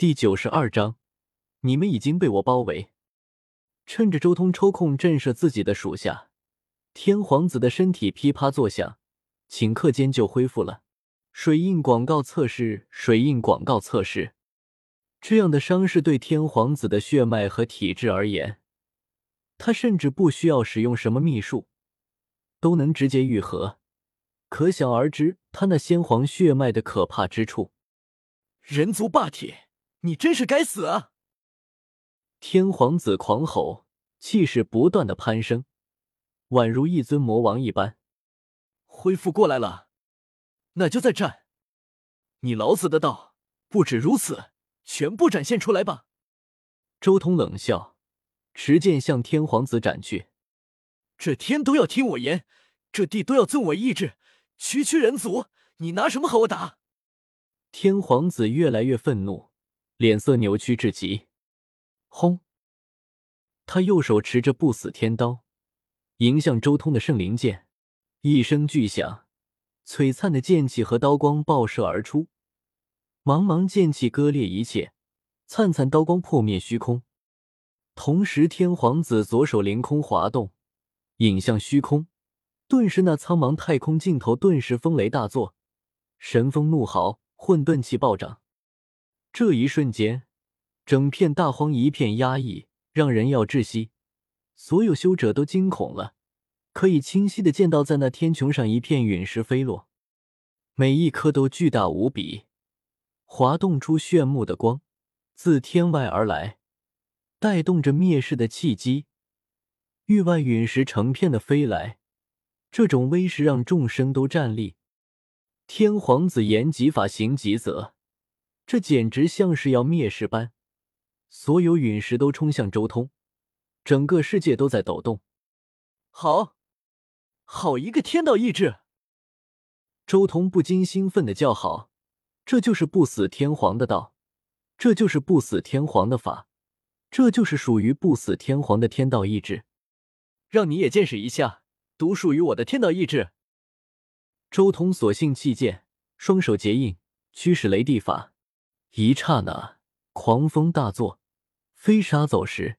第九十二章，你们已经被我包围。趁着周通抽空震慑自己的属下，天皇子的身体噼啪作响，顷刻间就恢复了。水印广告测试，水印广告测试。这样的伤势对天皇子的血脉和体质而言，他甚至不需要使用什么秘术，都能直接愈合。可想而知，他那先皇血脉的可怕之处。人族霸体，你真是该死啊！天皇子狂吼，气势不断的攀升，宛如一尊魔王一般。恢复过来了，那就再战！你老子的道不止如此。全部展现出来吧！周通冷笑，持剑向天皇子斩去。这天都要听我言，这地都要遵我意志。区区人族，你拿什么和我打？天皇子越来越愤怒，脸色扭曲至极。轰！他右手持着不死天刀，迎向周通的圣灵剑。一声巨响，璀璨的剑气和刀光爆射而出。茫茫剑气割裂一切，灿灿刀光破灭虚空。同时，天皇子左手凌空滑动，引向虚空，顿时那苍茫太空尽头顿时风雷大作，神风怒号，混沌气暴涨。这一瞬间，整片大荒一片压抑，让人要窒息。所有修者都惊恐了，可以清晰的见到，在那天穹上一片陨石飞落，每一颗都巨大无比。滑动出炫目的光，自天外而来，带动着灭世的契机。域外陨石成片的飞来，这种威势让众生都站立。天皇子言极法行极则，这简直像是要灭世般。所有陨石都冲向周通，整个世界都在抖动。好，好一个天道意志！周通不禁兴奋的叫好。这就是不死天皇的道，这就是不死天皇的法，这就是属于不死天皇的天道意志。让你也见识一下独属于我的天道意志。周通索性弃剑，双手结印，驱使雷地法。一刹那，狂风大作，飞沙走石，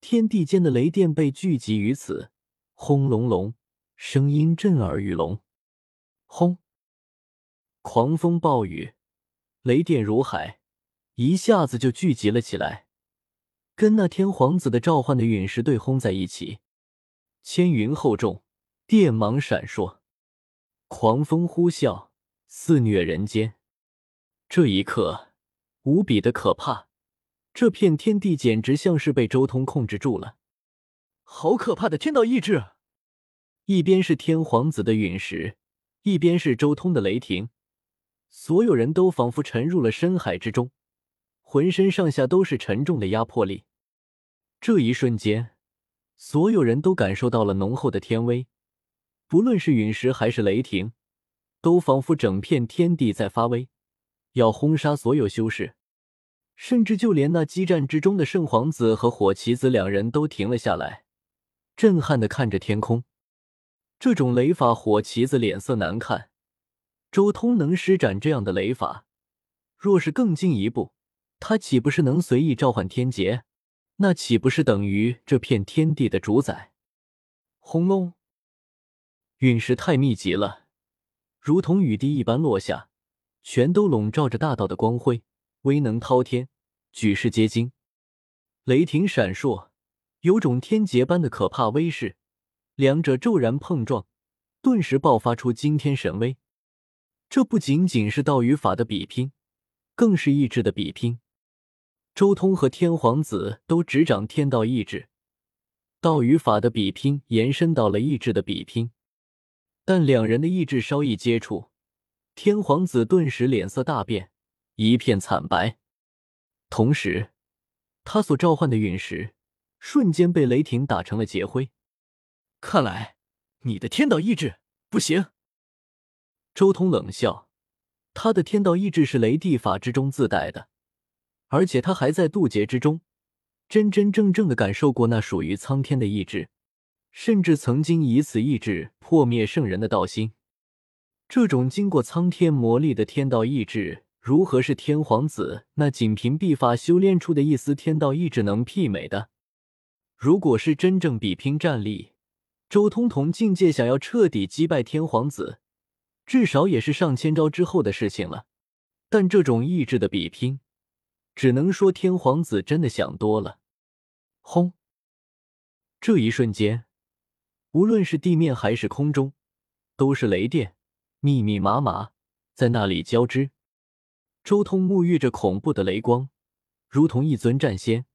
天地间的雷电被聚集于此，轰隆隆，声音震耳欲聋。轰！狂风暴雨，雷电如海，一下子就聚集了起来，跟那天皇子的召唤的陨石对轰在一起。千云厚重，电芒闪烁，狂风呼啸，肆虐人间。这一刻，无比的可怕，这片天地简直像是被周通控制住了。好可怕的天道意志！一边是天皇子的陨石，一边是周通的雷霆。所有人都仿佛沉入了深海之中，浑身上下都是沉重的压迫力。这一瞬间，所有人都感受到了浓厚的天威，不论是陨石还是雷霆，都仿佛整片天地在发威，要轰杀所有修士。甚至就连那激战之中的圣皇子和火棋子两人都停了下来，震撼的看着天空。这种雷法，火棋子脸色难看。周通能施展这样的雷法，若是更进一步，他岂不是能随意召唤天劫？那岂不是等于这片天地的主宰？轰隆！陨石太密集了，如同雨滴一般落下，全都笼罩着大道的光辉，威能滔天，举世皆惊。雷霆闪烁，有种天劫般的可怕威势，两者骤然碰撞，顿时爆发出惊天神威。这不仅仅是道与法的比拼，更是意志的比拼。周通和天皇子都执掌天道意志，道与法的比拼延伸到了意志的比拼。但两人的意志稍一接触，天皇子顿时脸色大变，一片惨白。同时，他所召唤的陨石瞬间被雷霆打成了劫灰。看来你的天道意志不行。周通冷笑，他的天道意志是雷地法之中自带的，而且他还在渡劫之中，真真正正的感受过那属于苍天的意志，甚至曾经以此意志破灭圣人的道心。这种经过苍天磨砺的天道意志，如何是天皇子那仅凭秘法修炼出的一丝天道意志能媲美的？如果是真正比拼战力，周通同境界想要彻底击败天皇子，至少也是上千招之后的事情了。但这种意志的比拼，只能说天皇子真的想多了。轰！这一瞬间，无论是地面还是空中，都是雷电，密密麻麻在那里交织。周通沐浴着恐怖的雷光，如同一尊战仙，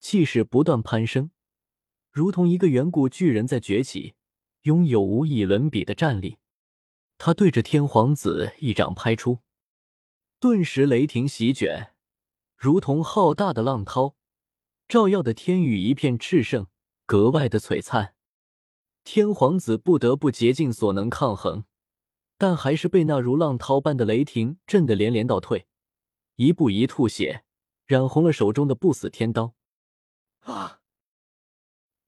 气势不断攀升。如同一个远古巨人在崛起，拥有无以伦比的战力。他对着天皇子一掌拍出，顿时雷霆席卷，如同浩大的浪涛，照耀的天宇一片炽盛，格外的璀璨。天皇子不得不竭尽所能抗衡，但还是被那如浪涛般的雷霆震得连连倒退，一步一吐血，染红了手中的不死天刀。啊！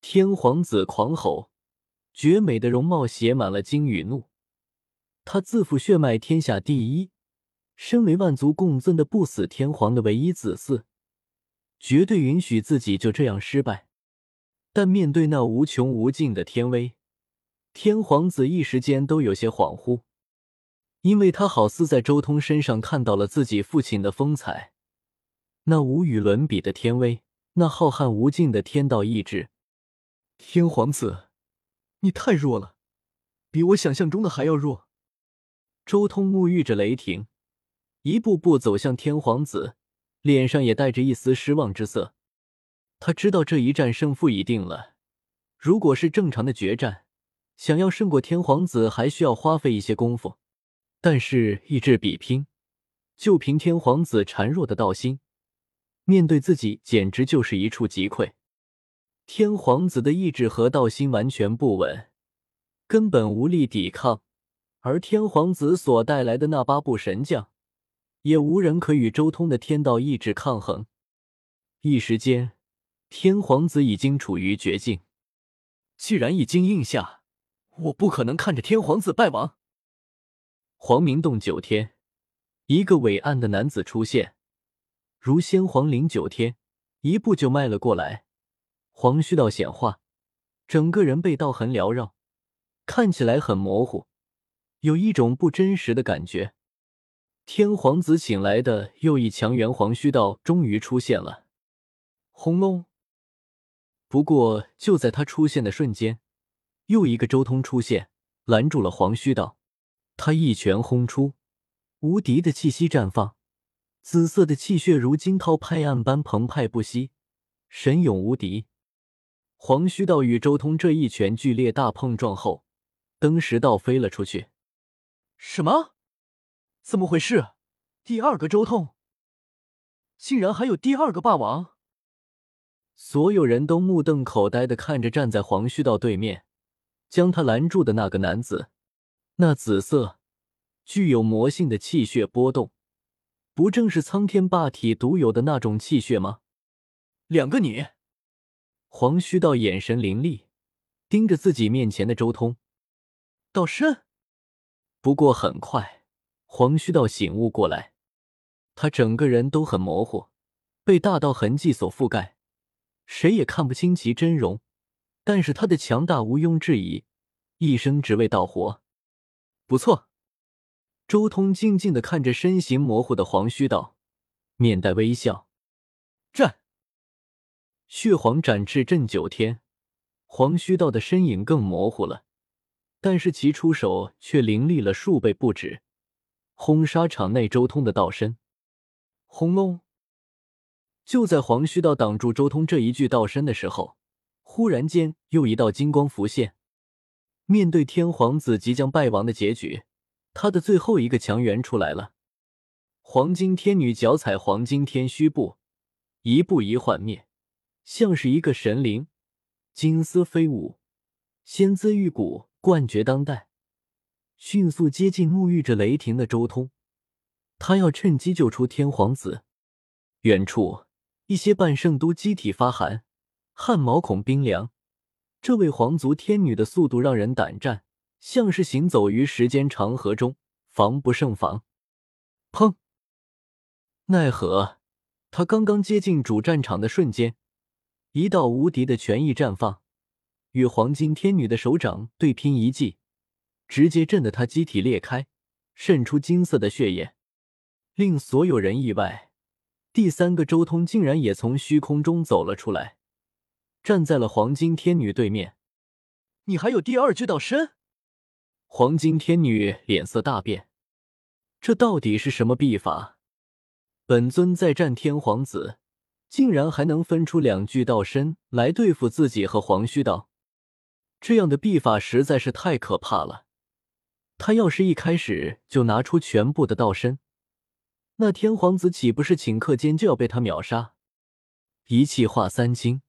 天皇子狂吼，绝美的容貌写满了惊与怒。他自负血脉天下第一，身为万族共尊的不死天皇的唯一子嗣，绝对允许自己就这样失败。但面对那无穷无尽的天威，天皇子一时间都有些恍惚，因为他好似在周通身上看到了自己父亲的风采，那无与伦比的天威，那浩瀚无尽的天道意志。天皇子，你太弱了，比我想象中的还要弱。周通沐浴着雷霆，一步步走向天皇子，脸上也带着一丝失望之色。他知道这一战胜负已定了。如果是正常的决战，想要胜过天皇子，还需要花费一些功夫。但是意志比拼，就凭天皇子孱弱的道心，面对自己简直就是一触即溃。天皇子的意志和道心完全不稳，根本无力抵抗，而天皇子所带来的那八部神将，也无人可与周通的天道意志抗衡。一时间，天皇子已经处于绝境。既然已经应下，我不可能看着天皇子败亡。黄明洞九天，一个伟岸的男子出现，如先皇临九天，一步就迈了过来。黄须道显化，整个人被道痕缭绕，看起来很模糊，有一种不真实的感觉。天皇子请来的又一强援黄须道终于出现了，轰隆！不过就在他出现的瞬间，又一个周通出现，拦住了黄须道。他一拳轰出，无敌的气息绽放，紫色的气血如惊涛拍岸般澎湃不息，神勇无敌。黄须道与周通这一拳剧烈大碰撞后，登时倒飞了出去。什么？怎么回事？第二个周通，竟然还有第二个霸王！所有人都目瞪口呆的看着站在黄须道对面，将他拦住的那个男子。那紫色、具有魔性的气血波动，不正是苍天霸体独有的那种气血吗？两个你。黄须道眼神凌厉，盯着自己面前的周通。道身。不过很快，黄须道醒悟过来，他整个人都很模糊，被大道痕迹所覆盖，谁也看不清其真容。但是他的强大毋庸置疑，一生只为道活。不错。周通静静的看着身形模糊的黄须道，面带微笑。战。血皇展翅震九天，黄须道的身影更模糊了，但是其出手却凌厉了数倍不止，轰杀场内周通的道身。轰隆！就在黄须道挡住周通这一具道身的时候，忽然间又一道金光浮现。面对天皇子即将败亡的结局，他的最后一个强援出来了。黄金天女脚踩黄金天虚步，一步一幻灭。像是一个神灵，金丝飞舞，仙姿玉骨，冠绝当代。迅速接近沐浴着雷霆的周通，他要趁机救出天皇子。远处，一些半圣都机体发寒，汗毛孔冰凉。这位皇族天女的速度让人胆战，像是行走于时间长河中，防不胜防。砰！奈何他刚刚接近主战场的瞬间，一道无敌的权意绽放，与黄金天女的手掌对拼一记，直接震得他机体裂开，渗出金色的血液，令所有人意外。第三个周通竟然也从虚空中走了出来，站在了黄金天女对面。你还有第二具道身？黄金天女脸色大变，这到底是什么秘法？本尊再战天皇子，竟然还能分出两具道身来对付自己和黄须道，这样的秘法实在是太可怕了。他要是一开始就拿出全部的道身，那天皇子岂不是顷刻间就要被他秒杀？一气化三清，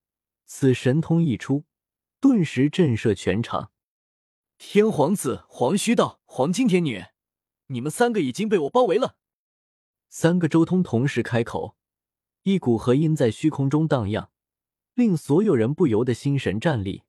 此神通一出，顿时震慑全场。天皇子、黄须道、黄金天女，你们三个已经被我包围了。三个周通同时开口，一股和音在虚空中荡漾，令所有人不由得心神战栗。